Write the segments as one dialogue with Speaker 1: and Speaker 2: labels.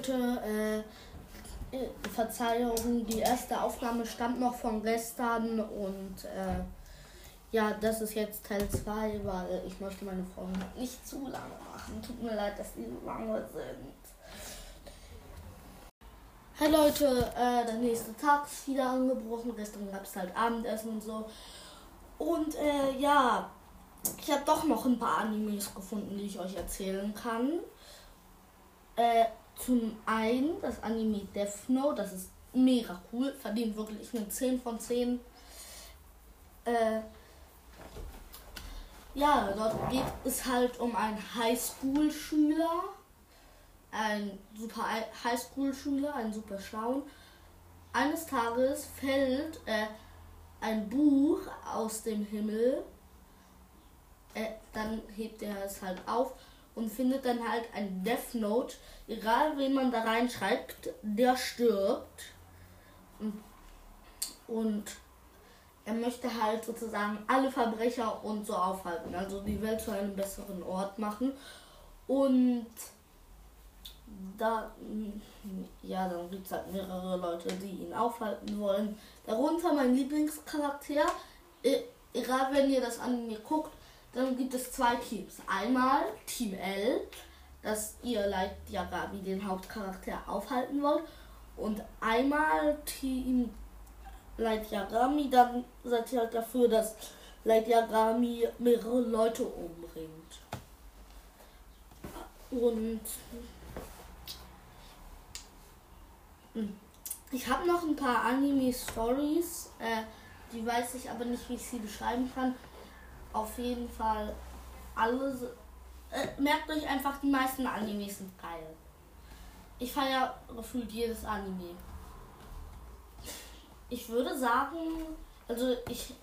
Speaker 1: Leute, äh, äh, Verzeihung, die erste Aufnahme stammt noch von gestern und äh, ja, das ist jetzt Teil 2, weil ich möchte meine Folgen nicht zu lange machen. Tut mir leid, dass die so lange sind. Hey Leute, äh, der nächste Tag ist wieder angebrochen. Gestern gab es halt Abendessen und so. Und äh, ja, ich habe doch noch ein paar Animes gefunden, die ich euch erzählen kann. Äh, zum einen das Anime Death Note, das ist mega cool, verdient wirklich eine 10 von 10. Äh, ja, dort geht es halt um einen Highschool-Schüler, ein super Highschool-Schüler, einen super schlauen. Eines Tages fällt äh, ein Buch aus dem Himmel, äh, dann hebt er es halt auf und findet dann halt ein Death Note. Egal wen man da reinschreibt, der stirbt. Und, er möchte halt sozusagen alle Verbrecher und so aufhalten, also die Welt zu einem besseren Ort machen. Und da, ja, dann gibt es halt mehrere Leute, die ihn aufhalten wollen. Darunter mein Lieblingscharakter. Egal, wenn ihr das an mir guckt, dann gibt es zwei Teams. Einmal Team L, dass ihr Light Yagami den Hauptcharakter aufhalten wollt. Und einmal Team Light Yagami, dann seid ihr halt dafür, dass Light Yagami mehrere Leute umbringt. Und hm, ich habe noch ein paar Anime-Stories, äh, die weiß ich aber nicht, wie ich sie beschreiben kann. Auf jeden Fall alles. Äh, merkt euch einfach, die meisten Animes sind geil. Ich feiere gefühlt jedes Anime ich würde sagen, also ich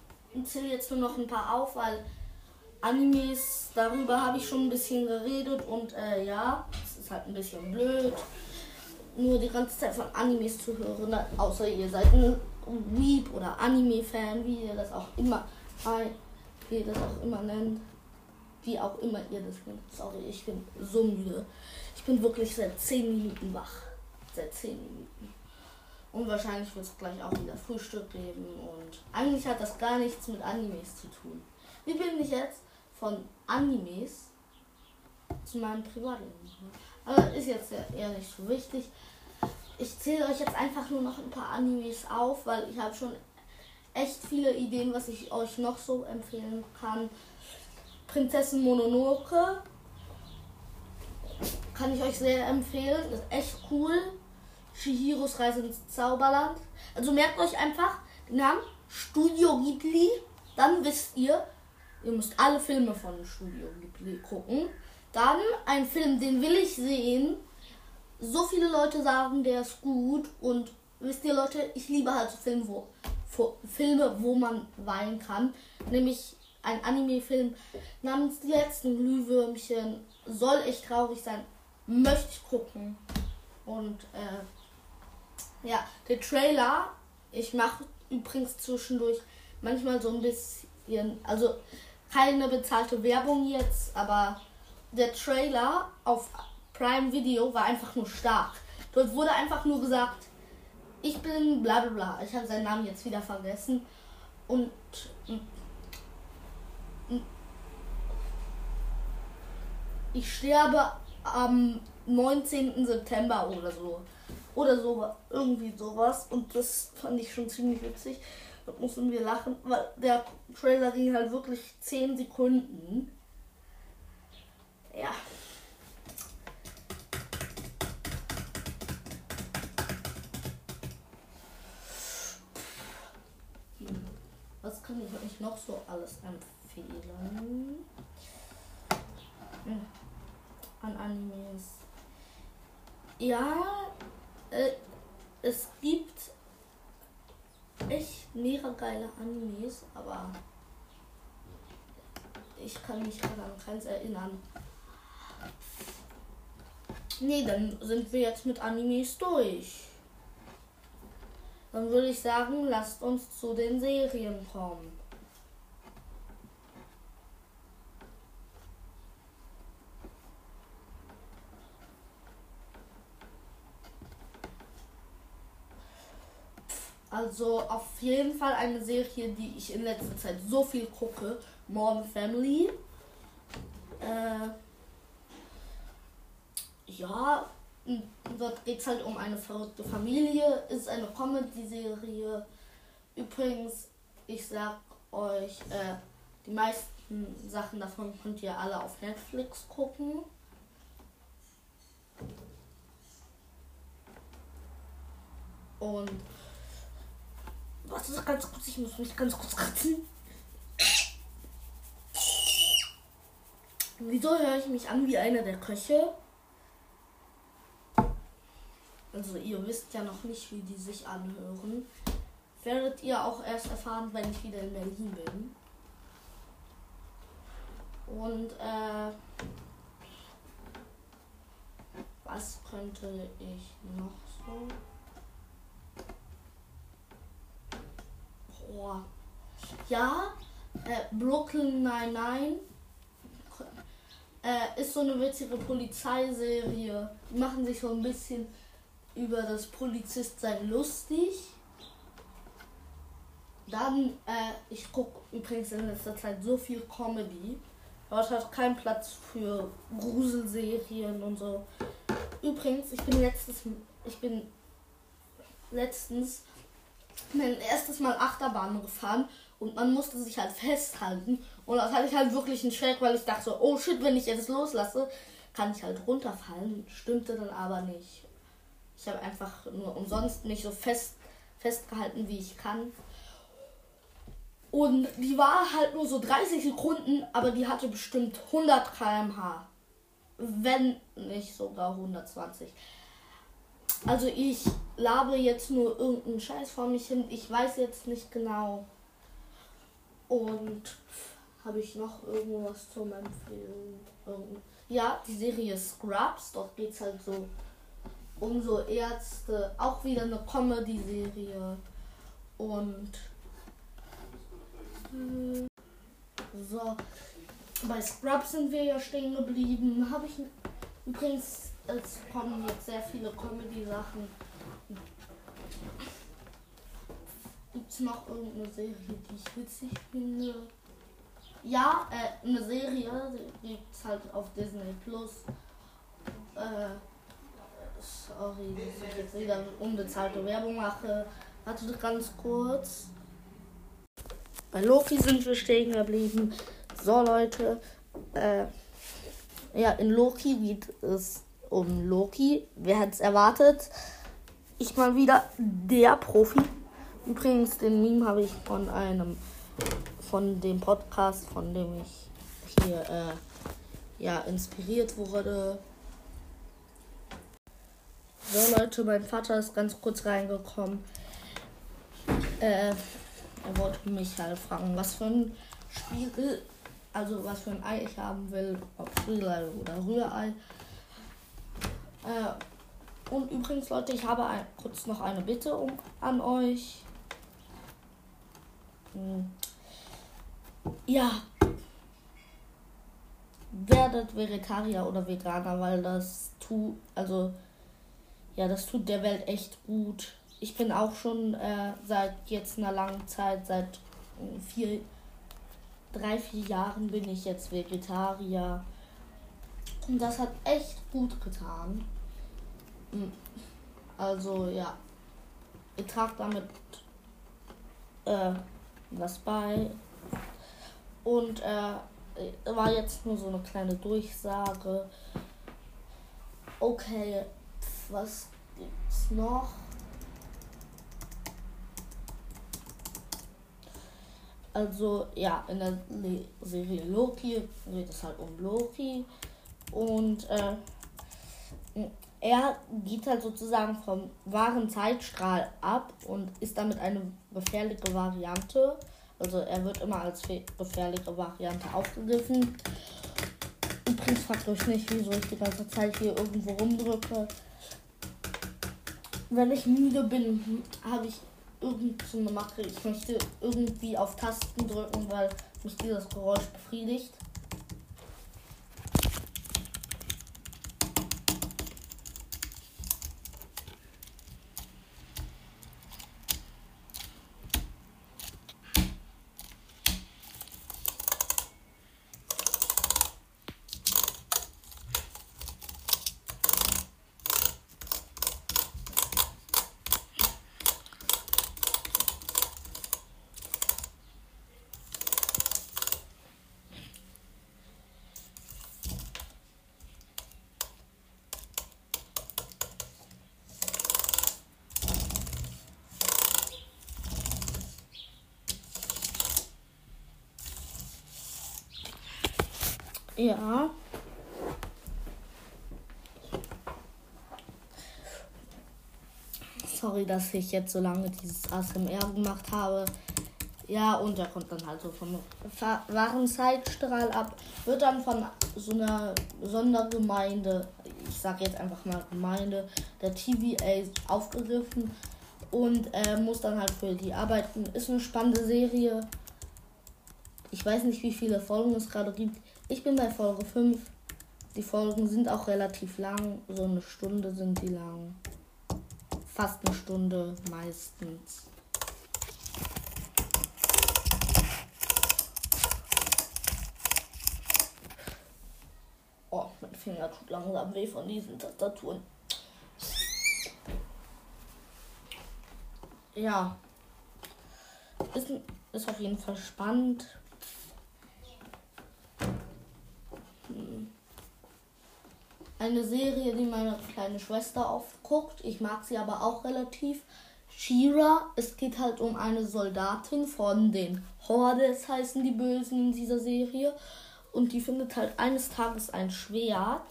Speaker 1: zähle jetzt nur noch ein paar auf, weil Animes, darüber habe ich schon ein bisschen geredet und äh, ja, es ist halt ein bisschen blöd, nur die ganze Zeit von Animes zu hören, außer ihr seid ein Weep oder Anime-Fan, wie ihr das auch immer, wie ihr das auch immer nennt, wie auch immer ihr das nennt. Sorry, ich bin so müde. Ich bin wirklich seit 10 Minuten wach. Seit 10 Minuten. Und wahrscheinlich wird es gleich auch wieder Frühstück geben. Und eigentlich hat das gar nichts mit Animes zu tun. Wie bin ich jetzt von Animes zu meinem Privatleben? Aber ist jetzt eher nicht so wichtig. Ich zähle euch jetzt einfach nur noch ein paar Animes auf, weil ich habe schon echt viele Ideen, was ich euch noch so empfehlen kann. Prinzessin Mononoke kann ich euch sehr empfehlen. Ist echt cool. Shihiros Reise ins Zauberland. Also merkt euch einfach den Namen Studio Ghibli. Dann wisst ihr, ihr müsst alle Filme von Studio Ghibli gucken. Dann ein Film, den will ich sehen. So viele Leute sagen, der ist gut. Und wisst ihr, Leute, ich liebe halt so Filme, wo, Filme, wo man weinen kann. Nämlich ein Anime-Film namens Die letzten Glühwürmchen. Soll echt traurig sein. Möchte ich gucken. Und äh, ja, der Trailer, ich mache übrigens zwischendurch manchmal so ein bisschen, also keine bezahlte Werbung jetzt, aber der Trailer auf Prime Video war einfach nur stark. Dort wurde einfach nur gesagt, ich bin bla bla bla. Ich habe seinen Namen jetzt wieder vergessen. Und ich sterbe am 19. September oder so. Oder so, irgendwie sowas. Und das fand ich schon ziemlich witzig. Da mussten wir lachen, weil der Trailer ging halt wirklich 10 Sekunden. Ja. Kann ich euch noch so alles empfehlen? An Animes. Ja, äh, es gibt echt mega geile Animes, aber ich kann mich gerade an keins erinnern. Nee, dann sind wir jetzt mit Animes durch. Dann würde ich sagen, lasst uns zu den Serien kommen. Also auf jeden Fall eine Serie, die ich in letzter Zeit so viel gucke. Modern Family. Äh, ja, dort geht es halt um eine verrückte Familie. Ist eine Comedy-Serie. Übrigens, ich sag euch, äh, die meisten Sachen davon könnt ihr alle auf Netflix gucken. Und warte ganz kurz, ich muss mich ganz kurz kratzen. Wieso höre ich mich an wie einer der Köche? Also ihr wisst ja noch nicht, wie die sich anhören. Werdet ihr auch erst erfahren, wenn ich wieder in Berlin bin. Und äh, was könnte ich noch so? Boah. Ja, äh, Brooklyn 99 äh, ist so eine witzige Polizeiserie. Die machen sich so ein bisschen über das Polizistsein lustig. Dann, äh, ich gucke übrigens in letzter Zeit so viel Comedy. Dort hat keinen Platz für Gruselserien und so. Übrigens, ich bin letztes, ich bin letztens mein erstes Mal Achterbahn gefahren und man musste sich halt festhalten. Und das hatte ich halt wirklich einen Schreck, weil ich dachte so, oh shit, wenn ich jetzt loslasse, kann ich halt runterfallen. Stimmte dann aber nicht. Ich habe einfach nur umsonst mich so fest, festgehalten, wie ich kann. Und die war halt nur so 30 Sekunden, aber die hatte bestimmt 100 km/h. Wenn nicht sogar 120. Also ich labe jetzt nur irgendeinen Scheiß vor mich hin. Ich weiß jetzt nicht genau. Und habe ich noch irgendwas zum Empfehlen? Ja, die Serie Scrubs. Dort geht es halt so um so Ärzte. Auch wieder eine Comedy-Serie. Und äh, so. Bei Scrubs sind wir ja stehen geblieben. Habe ich übrigens, es kommen jetzt sehr viele Comedy-Sachen. Gibt es noch irgendeine Serie, die ich witzig finde? Ja, äh, eine Serie, gibt es halt auf Disney Plus. Äh, sorry, dass ich jetzt wieder unbezahlte Werbung mache. Warte ganz kurz. Bei Loki sind wir stehen geblieben. So, Leute. Äh, ja, in Loki geht es um Loki. Wer hätte es erwartet? Ich mal wieder der Profi. Übrigens, den Meme habe ich von einem, von dem Podcast, von dem ich hier äh, ja inspiriert wurde. So Leute, mein Vater ist ganz kurz reingekommen. Äh, er wollte mich halt fragen, was für ein Spiegel, also was für ein Ei ich haben will, ob Spiegelei oder Rührei. Äh, und übrigens, Leute, ich habe ein, kurz noch eine Bitte um, an euch. Hm. Ja. Werdet Vegetarier oder Veganer, weil das tut, also, ja, das tut der Welt echt gut ich bin auch schon äh, seit jetzt einer langen Zeit, seit äh, vier, drei, vier Jahren bin ich jetzt Vegetarier. Und das hat echt gut getan. Hm. Also ja, ich trage damit äh, was bei. Und äh, war jetzt nur so eine kleine Durchsage. Okay, was gibt's noch? Also ja, in der Serie Loki geht es halt um Loki und äh, er geht halt sozusagen vom wahren Zeitstrahl ab und ist damit eine gefährliche Variante. Also er wird immer als gefährliche Variante aufgegriffen. Übrigens fragt euch nicht, wieso ich die ganze Zeit hier irgendwo rumdrücke. Wenn ich müde bin, habe ich irgendeine Macke. Ich möchte irgendwie auf Tasten drücken, weil mich dieses Geräusch befriedigt. Ja. Sorry, dass ich jetzt so lange dieses ASMR gemacht habe. Ja, und er kommt dann halt so vom wahren Zeitstrahl ab. Wird dann von so einer Sondergemeinde, ich sag jetzt einfach mal Gemeinde, der TVA aufgegriffen und äh, muss dann halt für die arbeiten. Ist eine spannende Serie. Ich weiß nicht, wie viele Folgen es gerade gibt. Ich bin bei Folge 5. Die Folgen sind auch relativ lang. So eine Stunde sind die lang. Fast eine Stunde meistens. Oh, mein Finger tut langsam weh von diesen Tastaturen. Ja. Ist, ist auf jeden Fall spannend. Eine Serie, die meine kleine Schwester oft guckt. Ich mag sie aber auch relativ. Shira, es geht halt um eine Soldatin von den Hordes, heißen die Bösen in dieser Serie. Und die findet halt eines Tages ein Schwert,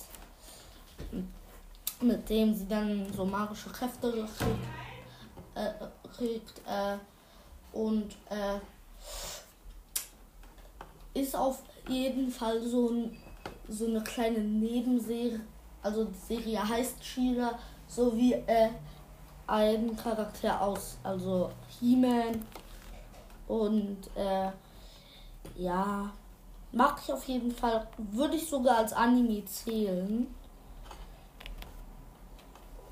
Speaker 1: mit dem sie dann so magische Kräfte kriegt. Äh, kriegt äh, und äh, ist auf jeden Fall so, ein, so eine kleine Nebenserie also die Serie heißt Shira, so wie äh, ein Charakter aus, also He-Man. Und äh, ja, mag ich auf jeden Fall, würde ich sogar als Anime zählen.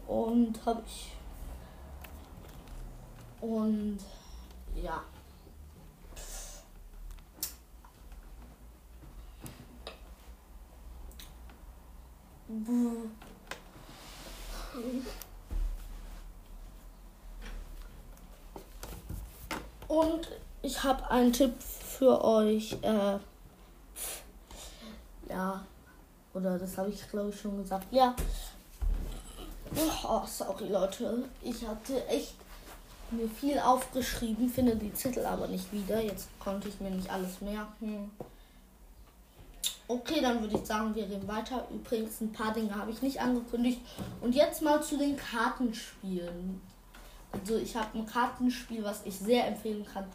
Speaker 1: Und habe ich. Und ja. Und ich habe einen Tipp für euch. Äh, ja, oder das habe ich glaube ich schon gesagt. Ja. Oh, sorry Leute. Ich hatte echt mir viel aufgeschrieben, finde die Zettel aber nicht wieder. Jetzt konnte ich mir nicht alles merken. Okay, dann würde ich sagen, wir reden weiter. Übrigens, ein paar Dinge habe ich nicht angekündigt. Und jetzt mal zu den Kartenspielen. Also ich habe ein Kartenspiel, was ich sehr empfehlen kann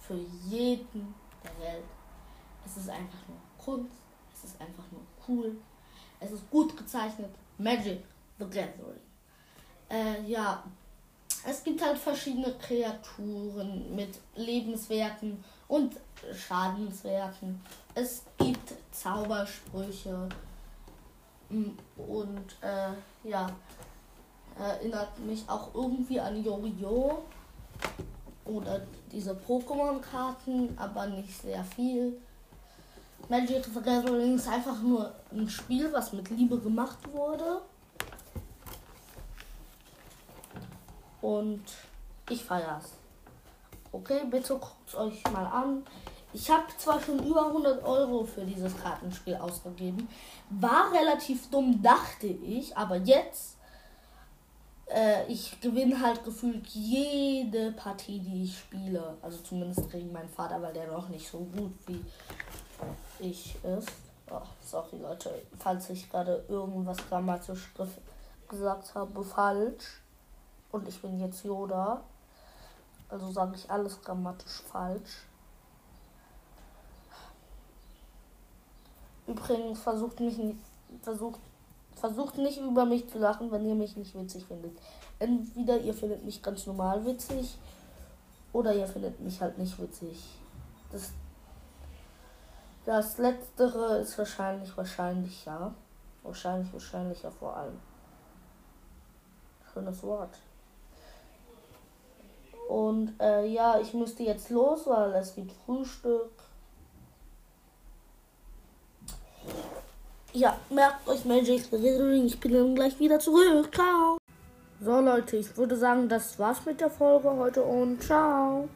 Speaker 1: für jeden der Welt. Es ist einfach nur Kunst, es ist einfach nur cool, es ist gut gezeichnet. Magic the Gathering. Äh, ja, es gibt halt verschiedene Kreaturen mit Lebenswerten und Schadenswerten. Es gibt Zaubersprüche mm, und äh, ja, erinnert mich auch irgendwie an Yu-Gi-Oh! oder diese Pokémon-Karten, aber nicht sehr viel. Magic the Gathering ist einfach nur ein Spiel, was mit Liebe gemacht wurde. Und ich feier's. Okay, bitte guckt es euch mal an. Ich habe zwar schon über 100 Euro für dieses Kartenspiel ausgegeben, war relativ dumm, dachte ich, aber jetzt, äh, ich gewinne halt gefühlt jede Partie, die ich spiele. Also zumindest gegen meinen Vater, weil der noch nicht so gut wie ich ist. Oh, sorry Leute, falls ich gerade irgendwas grammatisch gesagt habe, falsch. Und ich bin jetzt Yoda. Also sage ich alles grammatisch falsch. Übrigens versucht mich nicht, versucht, versucht nicht über mich zu lachen, wenn ihr mich nicht witzig findet. Entweder ihr findet mich ganz normal witzig oder ihr findet mich halt nicht witzig. Das, das letztere ist wahrscheinlich, wahrscheinlich ja. Wahrscheinlich, wahrscheinlich ja vor allem. Schönes Wort. Und äh, ja, ich müsste jetzt los, weil es gibt Frühstück. Ja, merkt euch Magic the Gathering. Ich bin dann gleich wieder zurück. Ciao. So Leute, ich würde sagen, das war's mit der Folge heute und ciao.